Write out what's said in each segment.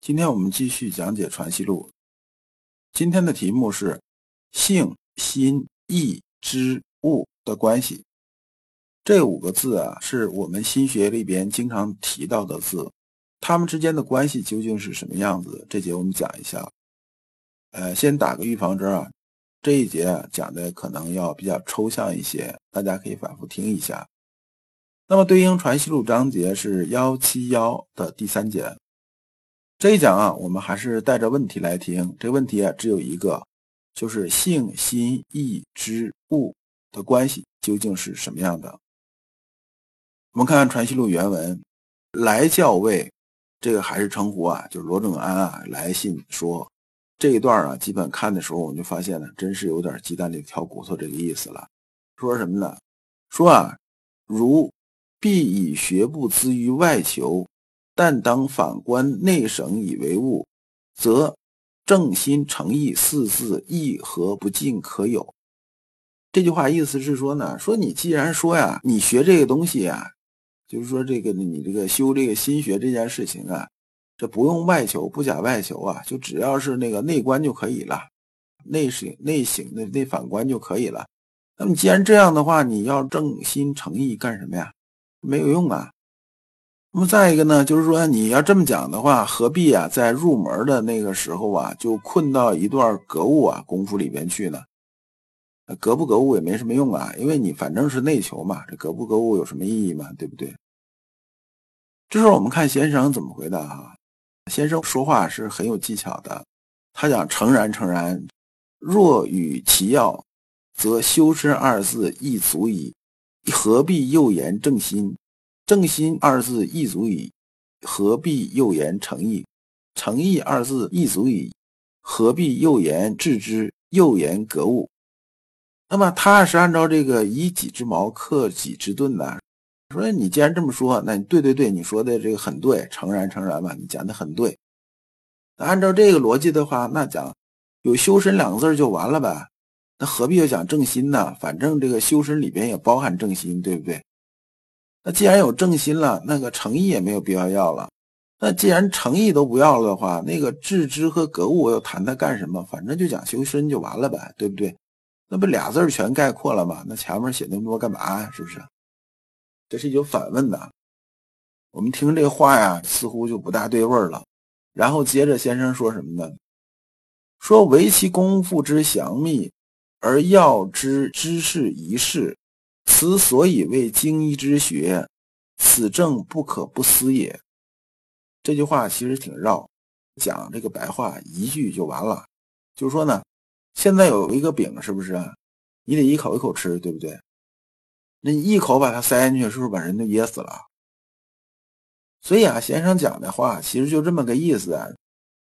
今天我们继续讲解《传习录》，今天的题目是性、心、意、知、物的关系。这五个字啊，是我们心学里边经常提到的字，它们之间的关系究竟是什么样子？这节我们讲一下。呃，先打个预防针啊，这一节讲的可能要比较抽象一些，大家可以反复听一下。那么对应《传习录》章节是幺七幺的第三节。这一讲啊，我们还是带着问题来听。这问题啊，只有一个，就是性、心、意、知、物的关系究竟是什么样的？我们看看《传习录》原文，来教位，这个还是称呼啊，就是罗正安啊来信说这一段啊，基本看的时候，我们就发现呢，真是有点鸡蛋里挑骨头这个意思了。说什么呢？说啊，如必以学不资于外求。但当反观内省以为物，则正心诚意四字亦何不尽可有？这句话意思是说呢，说你既然说呀，你学这个东西呀，就是说这个你这个修这个心学这件事情啊，这不用外求，不假外求啊，就只要是那个内观就可以了，内省内省的内反观就可以了。那么既然这样的话，你要正心诚意干什么呀？没有用啊。那么再一个呢，就是说你要这么讲的话，何必啊，在入门的那个时候啊，就困到一段格物啊功夫里边去呢？格不格物也没什么用啊，因为你反正是内求嘛，这格不格物有什么意义嘛？对不对？这时候我们看先生怎么回答哈。先生说话是很有技巧的，他讲诚然诚然，若与其要，则修身二字亦足矣，何必又言正心？正心二字亦足矣，何必又言诚意？诚意二字亦足矣，何必又言致之？又言格物？那么他是按照这个以己之矛克己之盾呢。说你既然这么说，那你对对对，你说的这个很对，诚然诚然吧，你讲的很对。那按照这个逻辑的话，那讲有修身两个字就完了呗？那何必要讲正心呢？反正这个修身里边也包含正心，对不对？那既然有正心了，那个诚意也没有必要要了。那既然诚意都不要了的话，那个致知和格物我又谈它干什么？反正就讲修身就完了呗，对不对？那不俩字全概括了吗？那前面写那么多干嘛？是不是？这是有反问的。我们听这话呀，似乎就不大对味儿了。然后接着先生说什么呢？说唯其功夫之详密，而要之知识一事。此所以为经医之学，此正不可不思也。这句话其实挺绕，讲这个白话一句就完了。就是说呢，现在有一个饼，是不是？你得一口一口吃，对不对？那你一口把它塞进去，是不是把人都噎死了？所以啊，先生讲的话其实就这么个意思啊。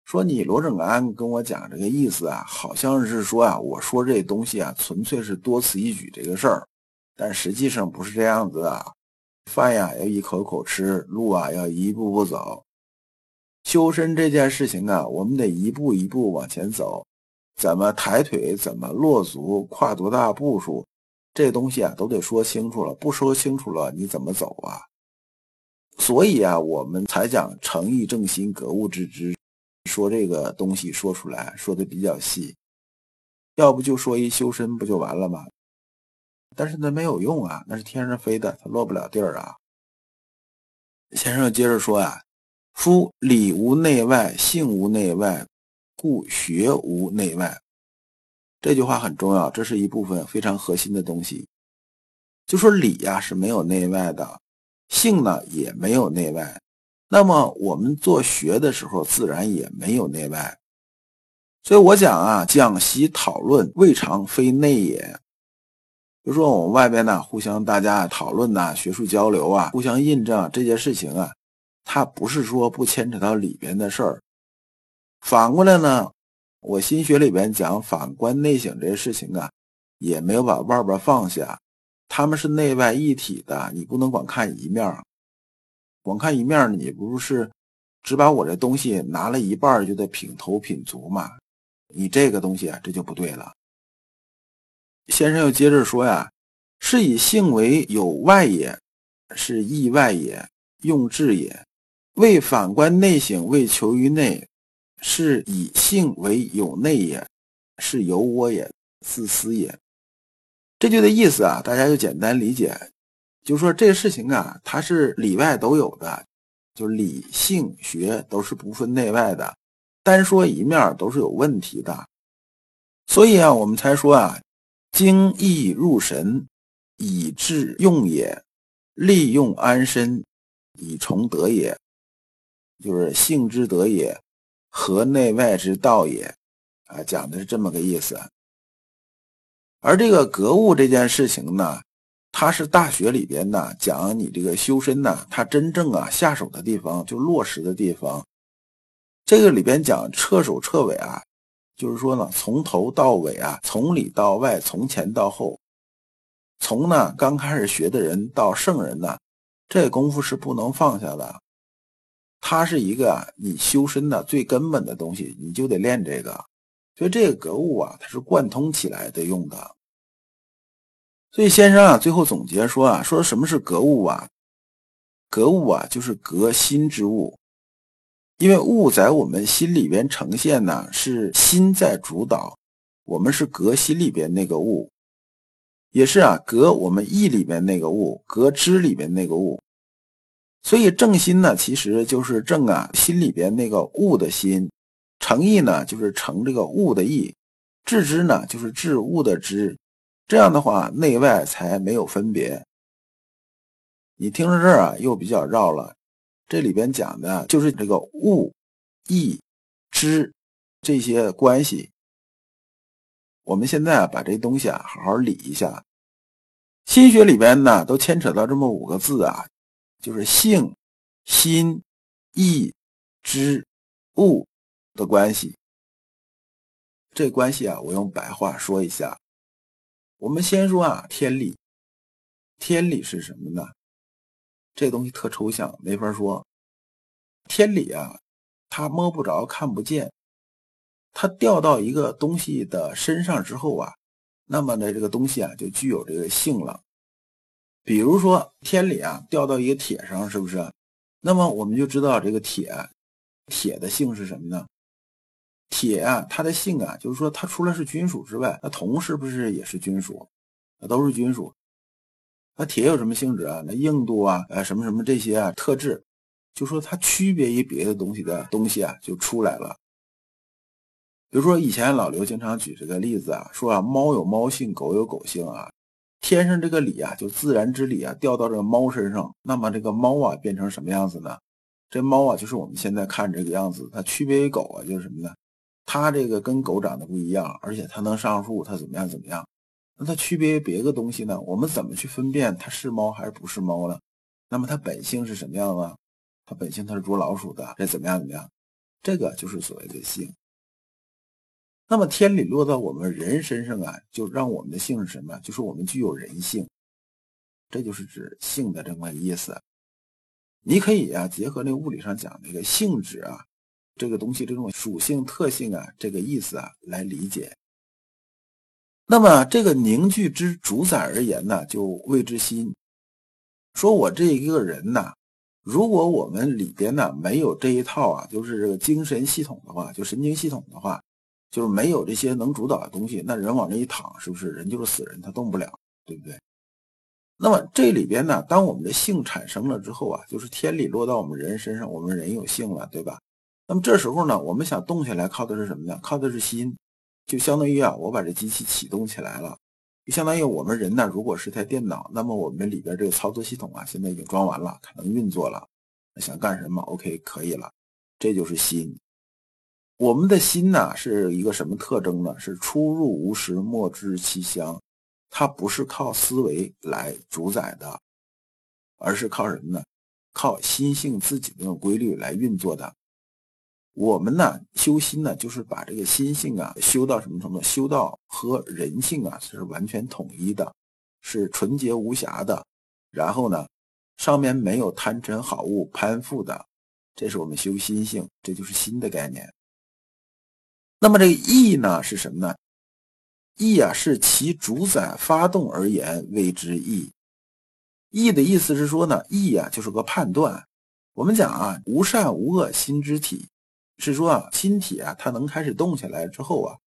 说你罗正安跟我讲这个意思啊，好像是说啊，我说这东西啊，纯粹是多此一举这个事儿。但实际上不是这样子啊，饭呀要一口口吃，路啊要一步步走。修身这件事情啊，我们得一步一步往前走，怎么抬腿，怎么落足，跨多大步数，这东西啊都得说清楚了。不说清楚了，你怎么走啊？所以啊，我们才讲诚意正心，格物致知，说这个东西说出来说的比较细。要不就说一修身不就完了吗？但是那没有用啊，那是天上飞的，它落不了地儿啊。先生接着说呀：“夫理无内外，性无内外，故学无内外。”这句话很重要，这是一部分非常核心的东西。就说理呀是没有内外的，性呢也没有内外，那么我们做学的时候自然也没有内外。所以我讲啊，讲习讨论未尝非内也。就说我们外边呢，互相大家讨论呐，学术交流啊，互相印证这件事情啊，它不是说不牵扯到里边的事儿。反过来呢，我心学里边讲反观内省这些事情啊，也没有把外边放下，他们是内外一体的，你不能光看一面，光看一面，你不是只把我这东西拿了一半就得品头品足嘛？你这个东西啊，这就不对了。先生又接着说呀，是以性为有外也，是意外也，用智也。为反观内省，为求于内，是以性为有内也，是由我也，自私也。这句的意思啊，大家就简单理解，就是说这个事情啊，它是里外都有的，就是理性学都是不分内外的，单说一面都是有问题的。所以啊，我们才说啊，精意入神，以致用也，利用安身，以崇德也。就是性之德也，和内外之道也，啊，讲的是这么个意思。而这个格物这件事情呢，它是大学里边呢讲你这个修身呢，它真正啊下手的地方，就落实的地方。这个里边讲彻首彻尾啊，就是说呢，从头到尾啊，从里到外，从前到后，从呢刚开始学的人到圣人呢，这功夫是不能放下的。它是一个你修身的最根本的东西，你就得练这个。所以这个格物啊，它是贯通起来的用的。所以先生啊，最后总结说啊，说什么是格物啊？格物啊，就是格心之物。因为物在我们心里边呈现呢，是心在主导，我们是隔心里边那个物，也是啊，隔我们意里边那个物，隔知里边那个物。所以正心呢，其实就是正啊，心里边那个物的心；诚意呢，就是诚这个物的意；致知呢，就是致物的知。这样的话，内外才没有分别。你听到这儿啊，又比较绕了。这里边讲的就是这个物、意、知这些关系。我们现在啊，把这东西啊，好好理一下。心学里边呢，都牵扯到这么五个字啊。就是性、心、意、知、物的关系。这关系啊，我用白话说一下。我们先说啊，天理。天理是什么呢？这东西特抽象，没法说。天理啊，它摸不着、看不见。它掉到一个东西的身上之后啊，那么呢，这个东西啊，就具有这个性了。比如说天理啊掉到一个铁上，是不是？那么我们就知道这个铁，铁的性是什么呢？铁啊，它的性啊，就是说它除了是金属之外，那铜是不是也是金属？那都是金属。那铁有什么性质啊？那硬度啊，呃，什么什么这些啊特质，就说它区别于别的东西的东西啊，就出来了。比如说以前老刘经常举这个例子啊，说啊，猫有猫性，狗有狗性啊。天上这个理啊，就自然之理啊，掉到这个猫身上，那么这个猫啊变成什么样子呢？这猫啊，就是我们现在看这个样子。它区别于狗啊，就是什么呢？它这个跟狗长得不一样，而且它能上树，它怎么样怎么样？那它区别于别的东西呢？我们怎么去分辨它是猫还是不是猫呢？那么它本性是什么样啊？它本性它是捉老鼠的，这怎么样怎么样？这个就是所谓的性。那么天理落到我们人身上啊，就让我们的性是什么？就是我们具有人性，这就是指性的这么意思。你可以啊，结合那个物理上讲那个性质啊，这个东西这种属性特性啊，这个意思啊来理解。那么这个凝聚之主宰而言呢，就谓之心。说我这一个人呐，如果我们里边呢没有这一套啊，就是这个精神系统的话，就神经系统的话。就是没有这些能主导的东西，那人往那一躺，是不是人就是死人，他动不了，对不对？那么这里边呢，当我们的性产生了之后啊，就是天理落到我们人身上，我们人有性了，对吧？那么这时候呢，我们想动起来，靠的是什么呢？靠的是心，就相当于啊，我把这机器启动起来了，就相当于我们人呢，如果是台电脑，那么我们里边这个操作系统啊，现在已经装完了，可能运作了，想干什么？OK，可以了，这就是心。我们的心呢，是一个什么特征呢？是出入无时，莫知其乡。它不是靠思维来主宰的，而是靠什么呢？靠心性自己的规律来运作的。我们呢修心呢，就是把这个心性啊修到什么程度？修到和人性啊是完全统一的，是纯洁无瑕的。然后呢，上面没有贪嗔好恶攀附的，这是我们修心性，这就是心的概念。那么这个意呢是什么呢？意啊是其主宰发动而言谓之意。意的意思是说呢，意啊就是个判断。我们讲啊，无善无恶心之体，是说啊，心体啊它能开始动起来之后啊，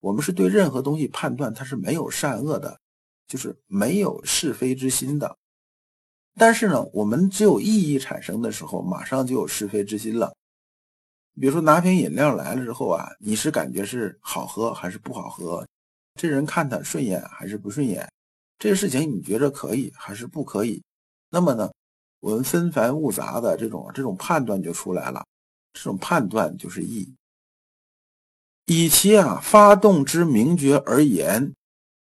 我们是对任何东西判断它是没有善恶的，就是没有是非之心的。但是呢，我们只有意义产生的时候，马上就有是非之心了。比如说拿瓶饮料来了之后啊，你是感觉是好喝还是不好喝？这人看他顺眼还是不顺眼？这个事情你觉着可以还是不可以？那么呢，我们纷繁复杂的这种这种判断就出来了。这种判断就是意。以其啊发动之名觉而言，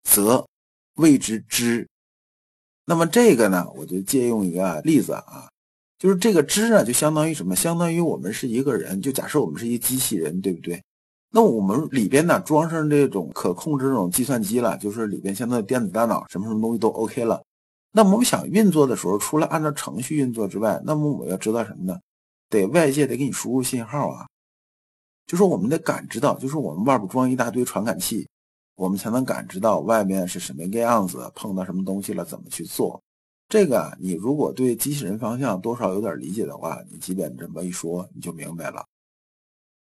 则谓之知。那么这个呢，我就借用一个例子啊。就是这个知呢，就相当于什么？相当于我们是一个人，就假设我们是一机器人，对不对？那我们里边呢装上这种可控制这种计算机了，就是里边相当于电子大脑，什么什么东西都 OK 了。那我们想运作的时候，除了按照程序运作之外，那么我要知道什么呢？得外界得给你输入信号啊，就说我们得感知到，就是我们外边装一大堆传感器，我们才能感知到外面是什么个样子，碰到什么东西了，怎么去做。这个你如果对机器人方向多少有点理解的话，你即便这么一说，你就明白了。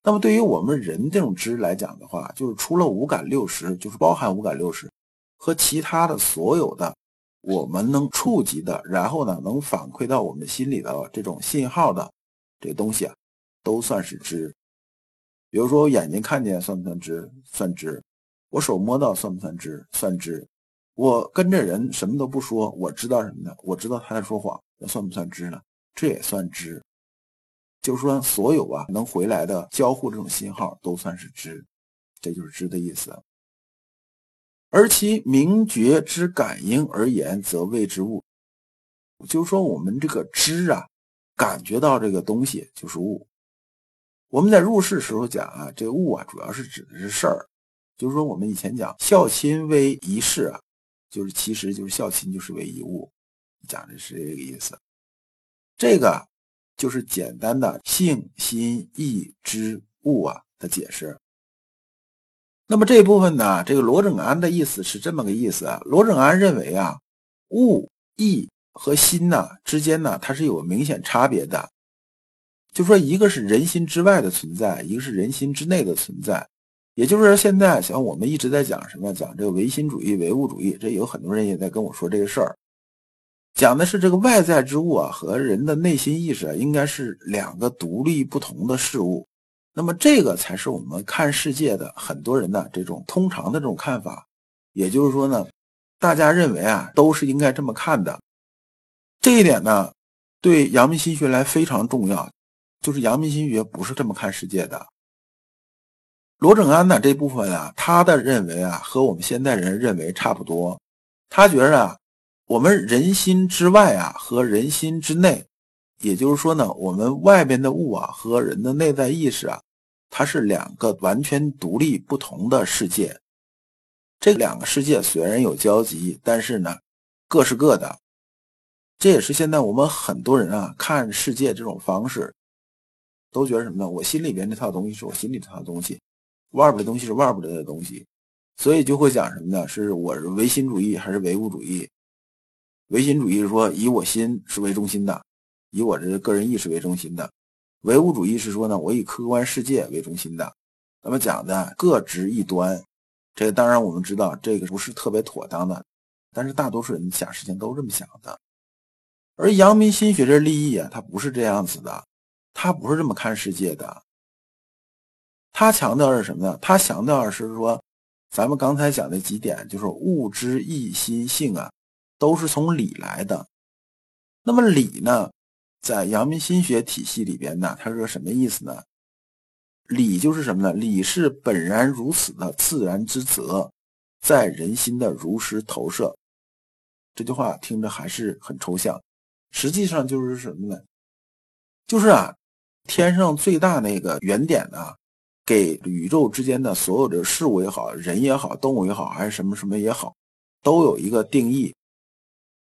那么对于我们人这种知来讲的话，就是除了五感六识，就是包含五感六识和其他的所有的我们能触及的，然后呢能反馈到我们心里的这种信号的这东西啊，都算是知。比如说我眼睛看见算不算知？算知。我手摸到算不算知？算知。我跟着人什么都不说，我知道什么呢？我知道他在说谎，那算不算知呢？这也算知，就是说所有啊能回来的交互这种信号都算是知，这就是知的意思。而其明觉之感应而言，则谓之物。就是说我们这个知啊，感觉到这个东西就是物。我们在入世时候讲啊，这个物啊主要是指的是事儿，就是说我们以前讲孝亲为一事啊。就是，其实就是孝亲就是为一物，讲的是这个意思。这个就是简单的性心意之物啊的解释。那么这一部分呢，这个罗正安的意思是这么个意思啊。罗正安认为啊，物意和心呢之间呢，它是有明显差别的。就说一个是人心之外的存在，一个是人心之内的存在。也就是说，现在像我们一直在讲什么？讲这个唯心主义、唯物主义，这有很多人也在跟我说这个事儿，讲的是这个外在之物啊和人的内心意识啊应该是两个独立不同的事物。那么这个才是我们看世界的很多人的这种通常的这种看法。也就是说呢，大家认为啊都是应该这么看的。这一点呢，对阳明心学来非常重要，就是阳明心学不是这么看世界的。罗正安呢这部分啊，他的认为啊和我们现代人认为差不多。他觉着啊，我们人心之外啊和人心之内，也就是说呢，我们外边的物啊和人的内在意识啊，它是两个完全独立不同的世界。这两个世界虽然有交集，但是呢，各是各的。这也是现在我们很多人啊看世界这种方式，都觉得什么呢？我心里边这套东西是我心里这套东西。外边的东西是外边的东西，所以就会讲什么呢？是我是唯心主义还是唯物主义？唯心主义是说以我心是为中心的，以我这个人意识为中心的；唯物主义是说呢，我以客观世界为中心的。那么讲的各执一端，这个当然我们知道这个不是特别妥当的，但是大多数人想事情都这么想的。而阳明心学这利益啊，它不是这样子的，他不是这么看世界的。他强调是什么呢？他强调的是说，咱们刚才讲的几点，就是物之意心性啊，都是从理来的。那么理呢，在阳明心学体系里边呢，它是个什么意思呢？理就是什么呢？理是本然如此的自然之则，在人心的如实投射。这句话听着还是很抽象，实际上就是什么呢？就是啊。天上最大那个原点呢，给宇宙之间的所有的事物也好，人也好，动物也好，还是什么什么也好，都有一个定义。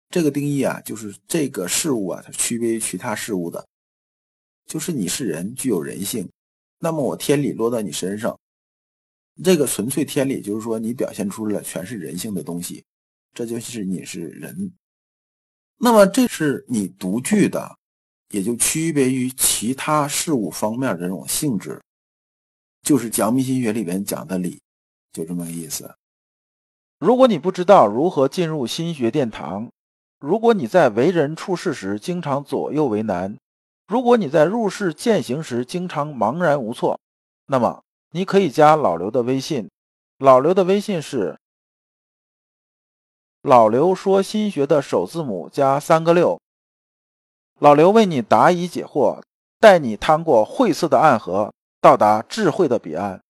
这个定义啊，就是这个事物啊，它区别于其他事物的，就是你是人，具有人性。那么我天理落到你身上，这个纯粹天理就是说你表现出了全是人性的东西，这就是你是人。那么这是你独具的，也就区别于其他事物方面的这种性质，就是讲密心学里边讲的理，就这么个意思。如果你不知道如何进入心学殿堂，如果你在为人处事时经常左右为难，如果你在入世践行时经常茫然无措，那么你可以加老刘的微信。老刘的微信是“老刘说心学”的首字母加三个六。老刘为你答疑解惑，带你趟过晦涩的暗河，到达智慧的彼岸。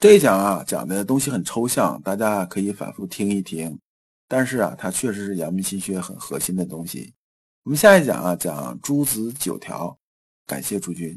这一讲啊，讲的东西很抽象，大家可以反复听一听。但是啊，它确实是阳明心学很核心的东西。我们下一讲啊，讲诸子九条。感谢诸君。